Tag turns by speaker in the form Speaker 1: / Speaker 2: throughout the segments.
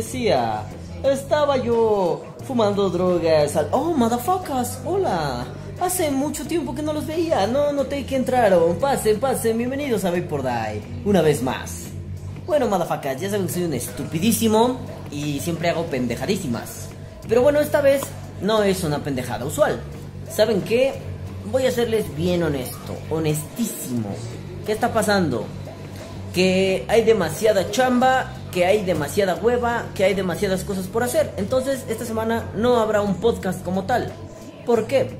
Speaker 1: decía, estaba yo fumando drogas. Al... Oh, motherfuckers, hola. Hace mucho tiempo que no los veía, no noté que entraron. Pasen, pasen, bienvenidos a Vapor Die. Una vez más. Bueno, motherfuckers, ya saben que soy un estupidísimo y siempre hago pendejadísimas. Pero bueno, esta vez no es una pendejada usual. ¿Saben qué? Voy a serles bien honesto, honestísimo. ¿Qué está pasando? Que hay demasiada chamba, que hay demasiada hueva, que hay demasiadas cosas por hacer. Entonces, esta semana no habrá un podcast como tal. ¿Por qué?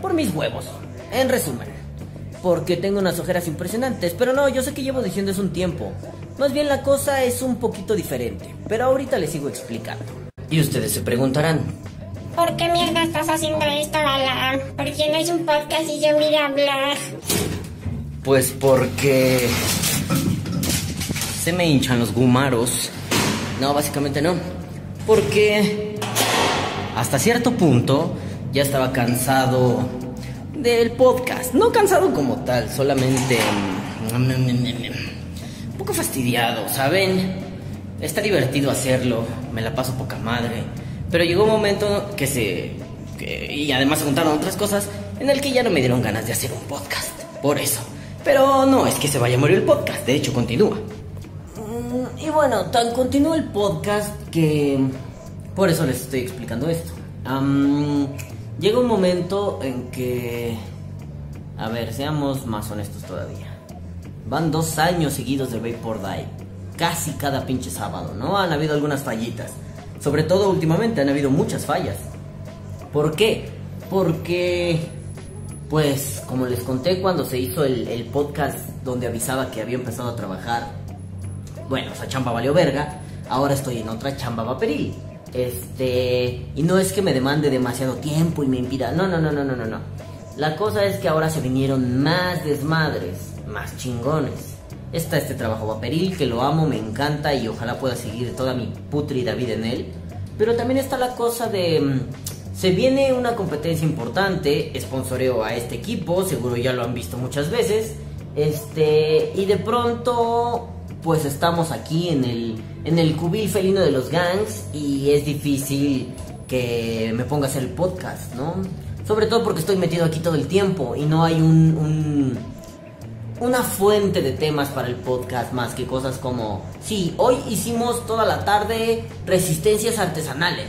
Speaker 1: Por mis huevos. En resumen. Porque tengo unas ojeras impresionantes. Pero no, yo sé que llevo diciendo eso un tiempo. Más bien la cosa es un poquito diferente. Pero ahorita les sigo explicando. Y ustedes se preguntarán,
Speaker 2: ¿Por qué mierda estás haciendo esto, Bala? ¿Por qué no es un podcast y yo voy a hablar?
Speaker 1: Pues porque me hinchan los gumaros. No, básicamente no. Porque hasta cierto punto ya estaba cansado del podcast. No cansado como tal, solamente un poco fastidiado, ¿saben? Está divertido hacerlo, me la paso poca madre. Pero llegó un momento que se... y además se juntaron otras cosas en el que ya no me dieron ganas de hacer un podcast. Por eso. Pero no es que se vaya a morir el podcast, de hecho continúa. Y bueno, tan continúa el podcast que... Por eso les estoy explicando esto. Llega un momento en que... A ver, seamos más honestos todavía. Van dos años seguidos de Vapor Die. Casi cada pinche sábado, ¿no? Han habido algunas fallitas. Sobre todo últimamente han habido muchas fallas. ¿Por qué? Porque, pues, como les conté cuando se hizo el podcast donde avisaba que había empezado a trabajar, bueno, esa chamba valió verga, ahora estoy en otra chamba vaporil. Este, y no es que me demande demasiado tiempo y me impida, no, no, no, no, no, no, no. La cosa es que ahora se vinieron más desmadres, más chingones. Está este trabajo vaporil que lo amo, me encanta y ojalá pueda seguir toda mi putrida vida en él. Pero también está la cosa de... mm, Se viene una competencia importante, sponsoreo a este equipo, seguro ya lo han visto muchas veces. Este, y de pronto, pues estamos aquí en el, en el cubil felino de los gangs y es difícil que me ponga a hacer el podcast, ¿no? Sobre todo porque estoy metido aquí todo el tiempo y no hay un, un- una fuente de temas para el podcast más que cosas como, sí, hoy hicimos toda la tarde resistencias artesanales.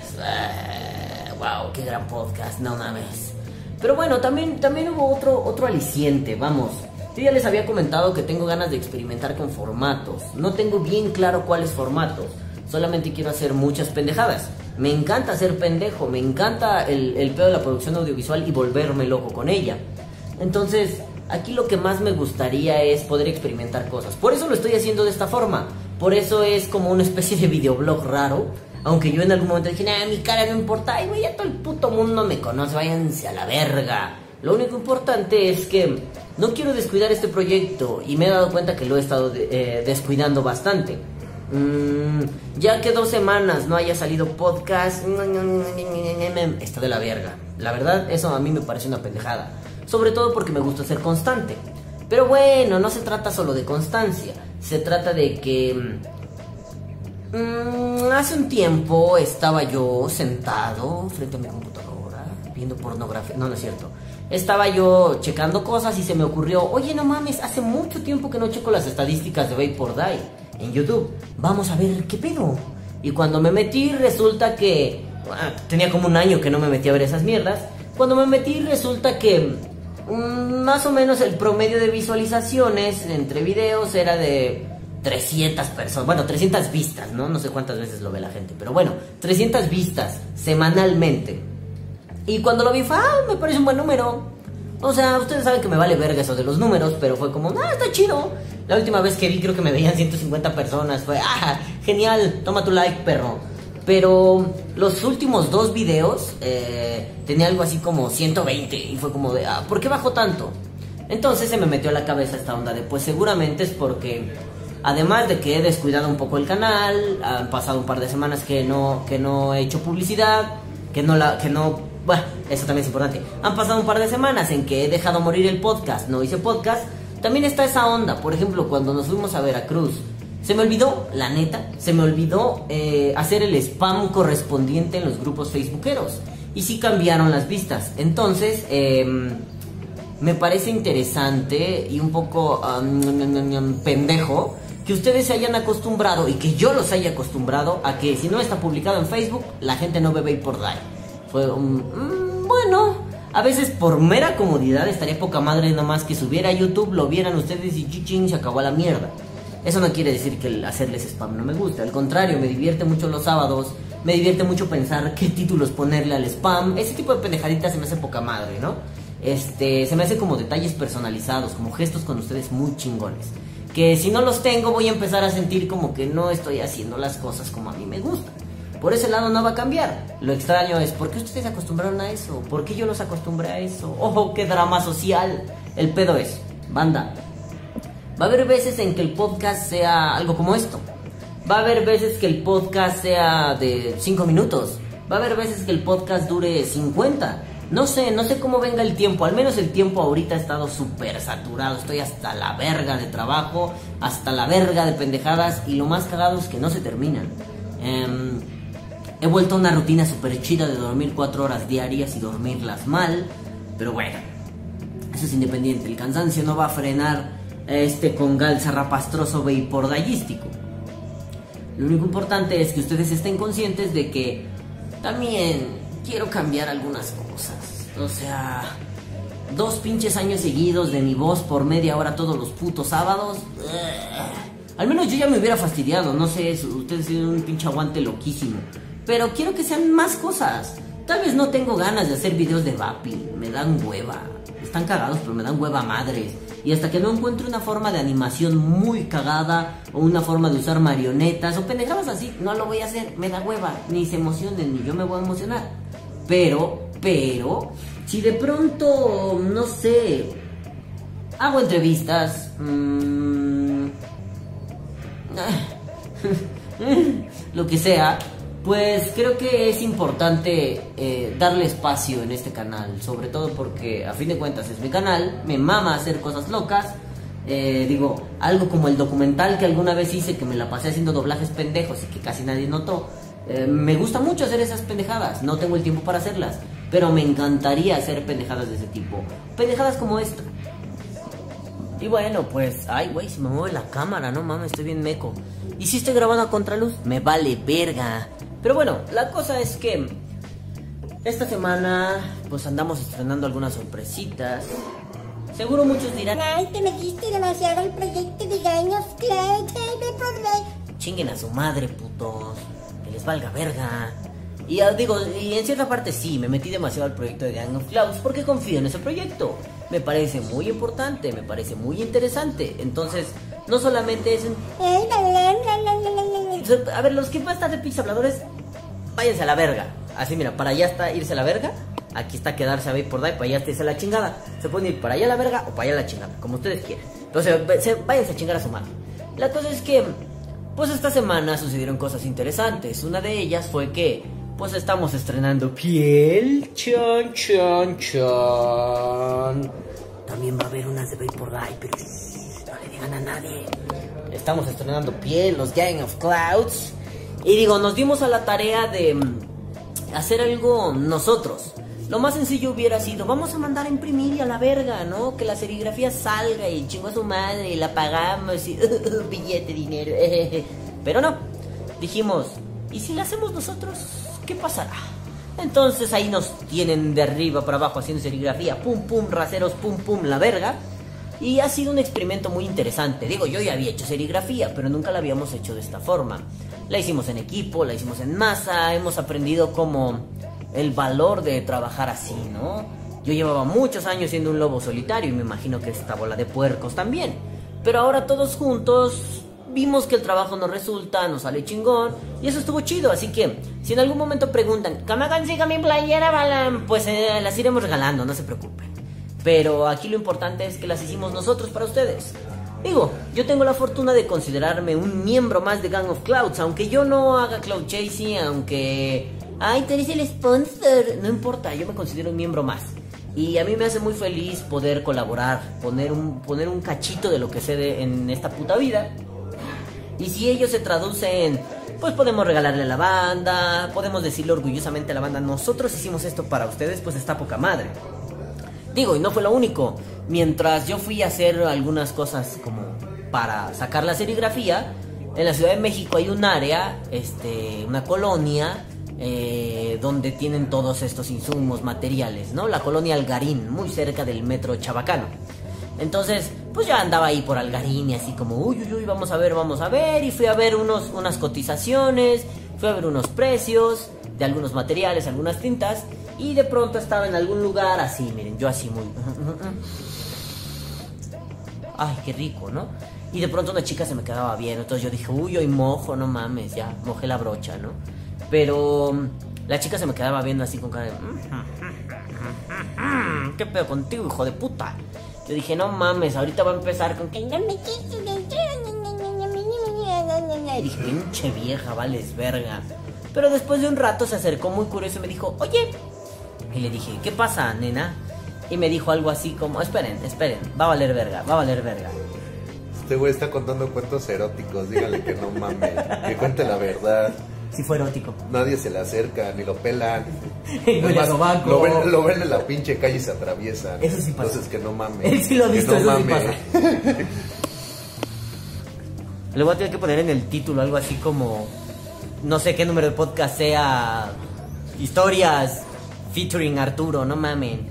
Speaker 1: wow, qué gran podcast, no mames. Pero bueno, también, también hubo otro, otro aliciente, vamos. Yo ya les había comentado que tengo ganas de experimentar con formatos. No tengo bien claro cuáles formatos. Solamente quiero hacer muchas pendejadas. Me encanta ser pendejo, me encanta el, el pedo de la producción audiovisual y volverme loco con ella. Entonces, aquí lo que más me gustaría es poder experimentar cosas. Por eso lo estoy haciendo de esta forma. Por eso es como una especie de videoblog raro. Aunque yo en algún momento dije, nah, mi cara no importa. Ay, güey, ya todo el puto mundo me conoce. Váyanse a la verga. Lo único importante es que no quiero descuidar este proyecto. Y me he dado cuenta que lo he estado eh, descuidando bastante. Mm, ya que dos semanas no haya salido podcast, está de la verga. La verdad, eso a mí me parece una pendejada. Sobre todo porque me gusta ser constante. Pero bueno, no se trata solo de constancia. Se trata de que... mm, hace un tiempo estaba yo sentado frente a mi computadora viendo pornografía. No, no es cierto. Estaba yo checando cosas y se me ocurrió, oye, no mames, hace mucho tiempo que no checo las estadísticas de Vapor Die en YouTube. Vamos a ver qué pedo. Y cuando me metí, resulta que. ah, tenía como un año que no me metí a ver esas mierdas. Cuando me metí, resulta que. mm, más o menos el promedio de visualizaciones entre videos era de 300 personas. Bueno, 300 vistas, ¿no? No sé cuántas veces lo ve la gente. Pero bueno, 300 vistas semanalmente. Y cuando lo vi fue, ah, me parece un buen número. O sea, ustedes saben que me vale verga eso de los números, pero fue como, ah, está chido. La última vez que vi creo que me veían 150 personas. Fue, ah, genial, toma tu like, perro. Pero los últimos dos videos eh, tenía algo así como 120 y fue como de, ah, ¿por qué bajó tanto? Entonces se me metió a la cabeza esta onda de, pues seguramente es porque, además de que he descuidado un poco el canal, han pasado un par de semanas que no, que no he hecho publicidad, que no la, que no, bueno, eso también es importante. Han pasado un par de semanas en que he dejado morir el podcast, no hice podcast. También está esa onda, por ejemplo, cuando nos fuimos a Veracruz, Se me olvidó, la neta, se me olvidó eh, hacer el spam correspondiente en los grupos facebookeros. Y sí cambiaron las vistas. Entonces, em, me parece interesante y un poco pendejo que ustedes se hayan acostumbrado y que yo los haya acostumbrado a que si no está publicado en Facebook, la gente no ve por Day. Fue un... Mm, bueno, a veces por mera comodidad estaría poca madre nomás que subiera a YouTube, lo vieran ustedes y chichín se acabó la mierda. Eso no quiere decir que hacerles spam no me guste, al contrario, me divierte mucho los sábados, me divierte mucho pensar qué títulos ponerle al spam, ese tipo de pendejaditas se me hace poca madre, ¿no? Este, se me hace como detalles personalizados, como gestos con ustedes muy chingones. Que si no los tengo voy a empezar a sentir como que no estoy haciendo las cosas como a mí me gustan. Por ese lado no va a cambiar. Lo extraño es, ¿por qué ustedes se acostumbraron a eso? ¿Por qué yo los acostumbré a eso? ¡Ojo, qué drama social! El pedo es, banda, Va a haber veces en que el podcast sea algo como esto. Va a haber veces que el podcast sea de 5 minutos. Va a haber veces que el podcast dure 50. No sé, no sé cómo venga el tiempo. Al menos el tiempo ahorita ha estado súper saturado. Estoy hasta la verga de trabajo, hasta la verga de pendejadas. Y lo más cagado es que no se terminan. Em, he vuelto a una rutina súper chida de dormir 4 horas diarias y dormirlas mal. Pero bueno, eso es independiente. El cansancio no va a frenar este con gal zarrapastroso dayístico. Lo único importante es que ustedes estén conscientes de que también quiero cambiar algunas cosas. O sea, dos pinches años seguidos de mi voz por media hora todos los putos sábados. Al menos yo ya me hubiera fastidiado, no sé, ustedes tienen un pinche aguante loquísimo. Pero quiero que sean más cosas. Tal vez no tengo ganas de hacer videos de Vapi, me dan hueva. Están cagados, pero me dan hueva madres. Y hasta que no encuentre una forma de animación muy cagada o una forma de usar marionetas o pendejadas así, no lo voy a hacer, me da hueva, ni se emocionen, ni yo me voy a emocionar. Pero, pero, si de pronto, no sé, hago entrevistas, mmm, lo que sea, pues creo que es importante eh, darle espacio en este canal, sobre todo porque a fin de cuentas es mi canal, me mama hacer cosas locas. Eh, digo, algo como el documental que alguna vez hice que me la pasé haciendo doblajes pendejos y que casi nadie notó. Eh, me gusta mucho hacer esas pendejadas, no tengo el tiempo para hacerlas, pero me encantaría hacer pendejadas de ese tipo. Pendejadas como esta. Y bueno, pues, ay, güey, si me mueve la cámara, no mames, estoy bien meco. ¿Y si estoy grabando a contraluz? Me vale verga. Pero bueno, la cosa es que esta semana pues andamos estrenando algunas sorpresitas. Seguro muchos dirán...
Speaker 2: Ay, te metiste demasiado al proyecto de Gang of Clouds, por
Speaker 1: Chinguen a su madre, putos. Que les valga verga. Y digo, y en cierta parte sí, me metí demasiado al proyecto de Gang of Clouds porque confío en ese proyecto. Me parece muy importante, me parece muy interesante. Entonces, no solamente es... A ver, los que van a estar de pizza habladores, váyanse a la verga. Así, mira, para allá está irse a la verga. Aquí está quedarse a ver por ahí, para allá está irse a la chingada. Se pueden ir para allá a la verga o para allá a la chingada, como ustedes quieran. Entonces, váyanse a chingar a su madre. La cosa es que, pues esta semana sucedieron cosas interesantes. Una de ellas fue que, pues estamos estrenando piel. Chon, chon, chon. También va a haber unas de Vapor Day, pero no le digan a nadie. Estamos estrenando piel, los Gang of Clouds. Y digo, nos dimos a la tarea de mm, hacer algo nosotros. Lo más sencillo hubiera sido, vamos a mandar a imprimir y a la verga, ¿no? Que la serigrafía salga y chingo a su madre y la pagamos y billete, dinero. Pero no, dijimos, ¿y si la hacemos nosotros? ¿Qué pasará? Entonces ahí nos tienen de arriba para abajo haciendo serigrafía, pum pum, raseros, pum pum, la verga. Y ha sido un experimento muy interesante. Digo, yo ya había hecho serigrafía, pero nunca la habíamos hecho de esta forma. La hicimos en equipo, la hicimos en masa, hemos aprendido como el valor de trabajar así, ¿no? Yo llevaba muchos años siendo un lobo solitario y me imagino que esta bola de puercos también. Pero ahora todos juntos vimos que el trabajo nos resulta, nos sale chingón y eso estuvo chido. Así que si en algún momento preguntan, ¿que me consiga mi playera, Balan? Pues eh, las iremos regalando, no se preocupen. Pero aquí lo importante es que las hicimos nosotros para ustedes. Digo, yo tengo la fortuna de considerarme un miembro más de Gang of Clouds, aunque yo no haga cloud chasing, aunque... Ay, tú eres el sponsor. No importa, yo me considero un miembro más. Y a mí me hace muy feliz poder colaborar, poner un, poner un cachito de lo que sé en esta puta vida. Y si ello se traduce en, pues podemos regalarle a la banda, podemos decirle orgullosamente a la banda, nosotros hicimos esto para ustedes, pues está poca madre. Digo, y no fue lo único. Mientras yo fui a hacer algunas cosas como para sacar la serigrafía, en la Ciudad de México hay un área, este, una colonia, eh, donde tienen todos estos insumos materiales, ¿no? La colonia Algarín, muy cerca del metro Chabacano. Entonces, pues ya andaba ahí por Algarín y así como, uy, uy, uy, vamos a ver, vamos a ver. Y fui a ver unos, unas cotizaciones, fui a ver unos precios de algunos materiales, algunas tintas. Y de pronto estaba en algún lugar así, miren, yo así muy... Ay, qué rico, ¿no? Y de pronto una chica se me quedaba bien, entonces yo dije, uy, hoy mojo, no mames, ya, mojé la brocha, ¿no? Pero mm, la chica se me quedaba viendo así con cara de... ¿Qué pedo contigo, hijo de puta? Yo dije, no mames, ahorita va a empezar con que... Y dije, pinche vieja, vales verga. Pero después de un rato se acercó muy curioso y me dijo, oye. Y le dije, ¿qué pasa, nena? Y me dijo algo así como, esperen, esperen, va a valer verga, va a valer verga.
Speaker 3: Este güey está contando cuentos eróticos, dígale que no mames, que cuente la verdad.
Speaker 1: Si fue erótico.
Speaker 3: Nadie se le acerca, ni lo pelan.
Speaker 1: Huele
Speaker 3: Es
Speaker 1: a
Speaker 3: más,
Speaker 1: sobaco.
Speaker 3: lo, ven, lo ven en la pinche calle y se atraviesan.
Speaker 1: Eso sí pasa.
Speaker 3: Entonces que no mames.
Speaker 1: Él sí lo ha
Speaker 3: que
Speaker 1: visto,
Speaker 3: no
Speaker 1: eso sí
Speaker 3: mames.
Speaker 1: Le voy a tener que poner en el título algo así como, no sé qué número de podcast sea, historias featuring Arturo, no mamen.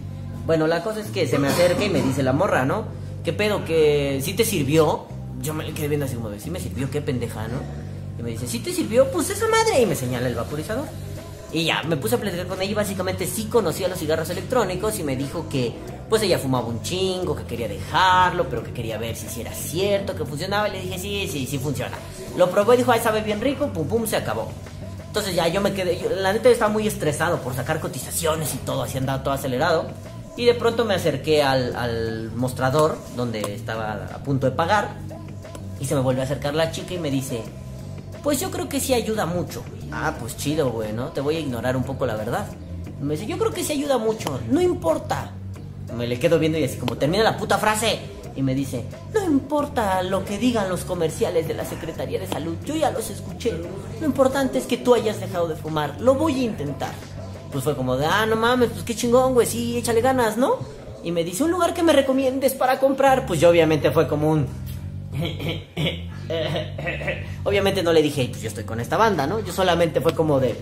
Speaker 1: Bueno, la cosa es que se me acerca y me dice la morra, ¿no? ¿Qué pedo? ¿Que sí te sirvió? Yo me quedé viendo así como de, sí me sirvió, qué pendeja, ¿no? Y me dice, ¿sí te sirvió? Pues esa madre. Y me señala el vaporizador. Y ya, me puse a platicar con ella y básicamente sí conocía los cigarros electrónicos y me dijo que pues ella fumaba un chingo, que quería dejarlo, pero que quería ver si era cierto, que funcionaba. Y le dije, sí, sí, sí funciona. Lo probó y dijo, ay, sabe bien rico, pum, pum, se acabó. Entonces ya yo me quedé, la neta estaba muy estresado por sacar cotizaciones y todo, así andaba todo acelerado. Y de pronto me acerqué al, al mostrador donde estaba a punto de pagar y se me volvió a acercar la chica y me dice, pues yo creo que sí ayuda mucho. Ah, pues chido, güey, ¿no? Te voy a ignorar un poco la verdad. Me dice, yo creo que sí ayuda mucho, no importa. Me le quedo viendo y así como termina la puta frase. Y me dice, no importa lo que digan los comerciales de la Secretaría de Salud, yo ya los escuché. Lo importante es que tú hayas dejado de fumar, lo voy a intentar. Pues fue como de, ah, no mames, pues qué chingón, güey, sí, échale ganas, ¿no? Y me dice, un lugar que me recomiendes para comprar. Pues yo obviamente fue como un... Obviamente no le dije, pues yo estoy con esta banda, ¿no? Yo solamente fue como de...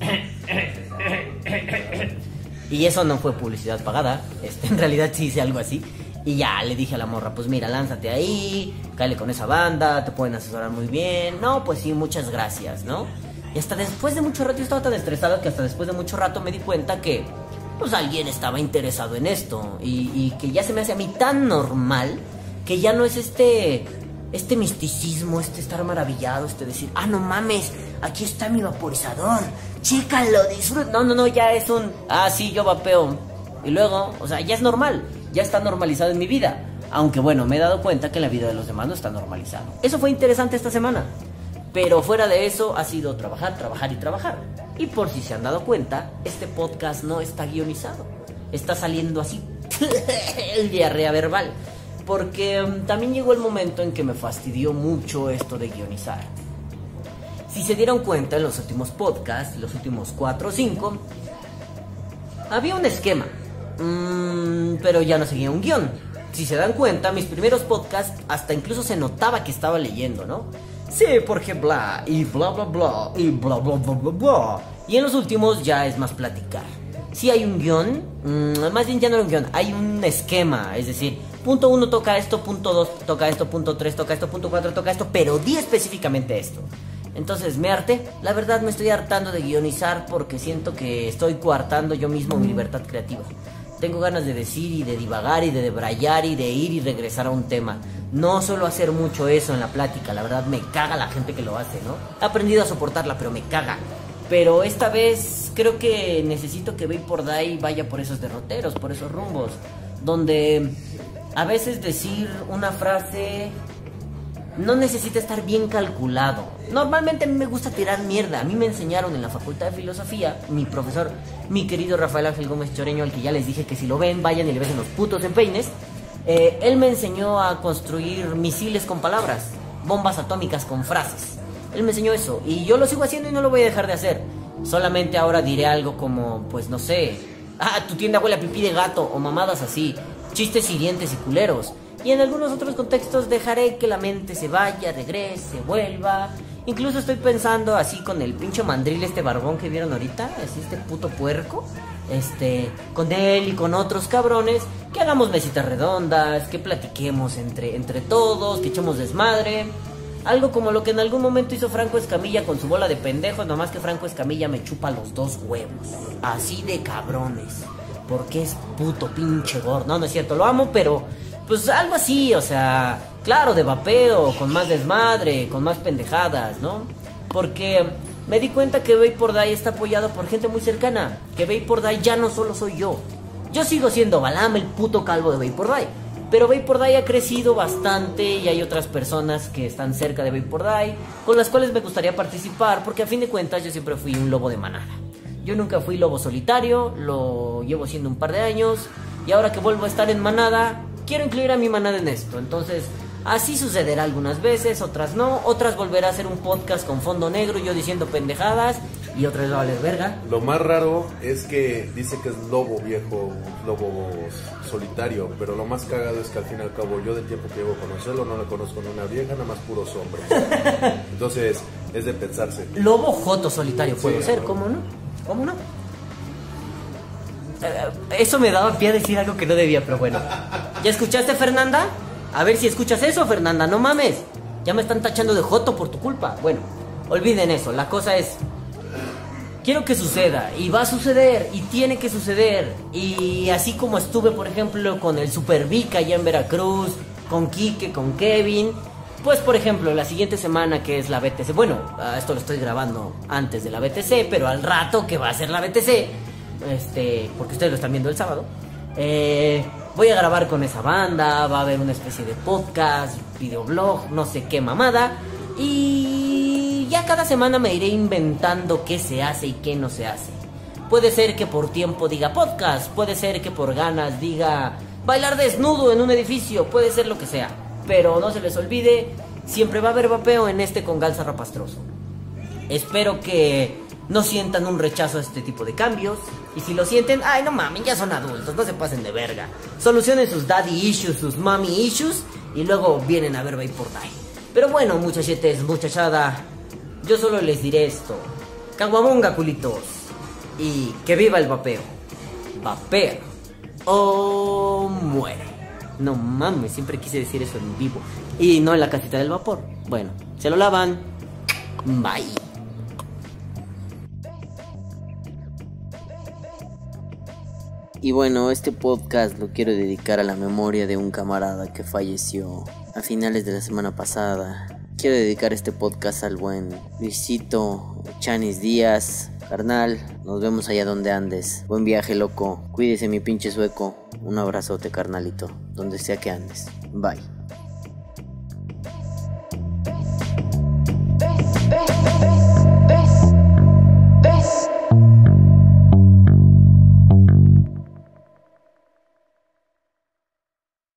Speaker 1: Y eso no fue publicidad pagada, este, en realidad sí hice algo así. Y ya le dije a la morra, pues mira, lánzate ahí, cáele con esa banda, te pueden asesorar muy bien. No, pues sí, muchas gracias, ¿no? Y hasta después de mucho rato, yo estaba tan estresado que hasta después de mucho rato me di cuenta que, pues alguien estaba interesado en esto. Y, y que ya se me hace a mí tan normal que ya no es este este misticismo, este estar maravillado, este decir, ah, no mames, aquí está mi vaporizador, chécalo, disfruta. No, no, no, ya es un, ah, sí, yo vapeo. Y luego, o sea, ya es normal, ya está normalizado en mi vida. Aunque bueno, me he dado cuenta que la vida de los demás no está normalizado. Eso fue interesante esta semana. Pero fuera de eso ha sido trabajar, trabajar y trabajar. Y por si se han dado cuenta, este podcast no está guionizado. Está saliendo así, el diarrea verbal. Porque mm, también llegó el momento en que me fastidió mucho esto de guionizar. Si se dieron cuenta en los últimos podcasts, los últimos 4 o 5, había un esquema, Mm, pero ya no seguía un guion. Si se dan cuenta, mis primeros podcasts hasta incluso se notaba que estaba leyendo, ¿no? Sí, porque bla, y bla, bla, bla, y bla, bla, bla, bla, bla. Y en los últimos ya es más platicar. Si hay un guion, mm, más bien ya no hay un guion, hay un esquema, es decir, punto uno toca esto, punto dos toca esto, punto tres toca esto, punto cuatro toca esto, pero di específicamente esto. Entonces me harté, la verdad me estoy hartando de guionizar porque siento que estoy coartando yo mismo mi libertad creativa. Tengo ganas de decir y de divagar y de debrayar y de ir y regresar a un tema. No suelo hacer mucho eso en la plática, la verdad me caga la gente que lo hace, ¿no? He aprendido a soportarla, pero me caga. Pero esta vez creo que necesito que Bay por Day vaya por esos derroteros, por esos rumbos, donde a veces decir una frase no necesita estar bien calculado. Normalmente a mí me gusta tirar mierda. A mí me enseñaron en la Facultad de Filosofía, mi profesor, mi querido Rafael Ángel Gómez Choreño, al que ya les dije que si lo ven, vayan y le besen los putos empeines. Eh, él me enseñó a construir misiles con palabras. bombas atómicas con frases. Él me enseñó eso y yo lo sigo haciendo y no lo voy a dejar de hacer. Solamente ahora diré algo como, pues no sé, ah, tu tienda huele a pipí de gato o mamadas así, chistes hirientes y culeros. Y en algunos otros contextos dejaré que la mente se vaya, regrese, vuelva. Incluso estoy pensando así con el pincho mandril, este barbón que vieron ahorita, así este puto puerco. Este, con él y con otros cabrones, que hagamos mesitas redondas, que platiquemos entre, entre todos, que echemos desmadre. Algo como lo que en algún momento hizo Franco Escamilla con su bola de pendejos, nomás que Franco Escamilla me chupa los dos huevos. Así de cabrones. Porque es puto pinche gordo. No, no es cierto, lo amo, pero pues algo así, o sea, claro, de vapeo, con más desmadre, con más pendejadas, ¿no? Porque me di cuenta que Vapor Day está apoyado por gente muy cercana. Que Vapor Day ya no solo soy yo. Yo sigo siendo Balam, el puto calvo de Day. Pero Vapor Day ha crecido bastante y hay otras personas que están cerca de Day con las cuales me gustaría participar porque a fin de cuentas yo siempre fui un lobo de manada. Yo nunca fui lobo solitario, lo llevo siendo un par de años y ahora que vuelvo a estar en manada, quiero incluir a mi manada en esto. Entonces, así sucederá algunas veces, otras no. Otras volverá a ser un podcast con fondo negro, yo diciendo pendejadas. Y otras va a valer verga.
Speaker 3: Lo más raro es que dice que es lobo viejo, lobo solitario, pero lo más cagado es que al fin y al cabo yo del tiempo que llevo a conocerlo no le conozco ni una vieja, nada más puros hombres. Entonces es de pensarse.
Speaker 1: Lobo Joto solitario puedo
Speaker 3: Sí,
Speaker 1: ser. ¿cómo no? ¿Cómo no? Eh, Eso me daba pie a decir algo que no debía, pero bueno. ¿Ya escuchaste, Fernanda? A ver si escuchas eso, Fernanda, no mames. Ya me están tachando de Joto por tu culpa. Bueno, olviden eso. La cosa es. Quiero que suceda, y va a suceder, y tiene que suceder. Y así como estuve, por ejemplo, con el Super Vic allá en Veracruz, con Quique, con Kevin. Pues, por ejemplo, la siguiente semana que es la BTC. Bueno, esto lo estoy grabando antes de la BTC, pero al rato que va a ser la BTC, este, porque ustedes lo están viendo el sábado. eh, voy a grabar con esa banda, va a haber una especie de podcast, videoblog, no sé qué mamada. Y ya cada semana me iré inventando qué se hace y qué no se hace. Puede ser que por tiempo diga podcast, puede ser que por ganas diga bailar desnudo en un edificio, puede ser lo que sea. Pero no se les olvide, siempre va a haber vapeo en este con Galza Rapastroso. Espero que no sientan un rechazo a este tipo de cambios. Y si lo sienten, ay, no mames, ya son adultos, no se pasen de verga. Solucionen sus daddy issues, sus mommy issues, y luego vienen a ver Vapor Day. Pero bueno, muchachetes, muchachada, yo solo les diré esto. Caguabonga, culitos. Y que viva el vapeo. Vapea o muere. No mames, siempre quise decir eso en vivo. Y no en la casita del vapor. Bueno, se lo lavan. Bye. Y bueno, este podcast lo quiero dedicar a la memoria de un camarada que falleció a finales de la semana pasada. Quiero dedicar este podcast al buen Luisito Chanis Díaz. Carnal, nos vemos allá donde andes. Buen viaje, loco. Cuídese, mi pinche sueco. Un abrazote, carnalito. Donde sea que andes. Bye.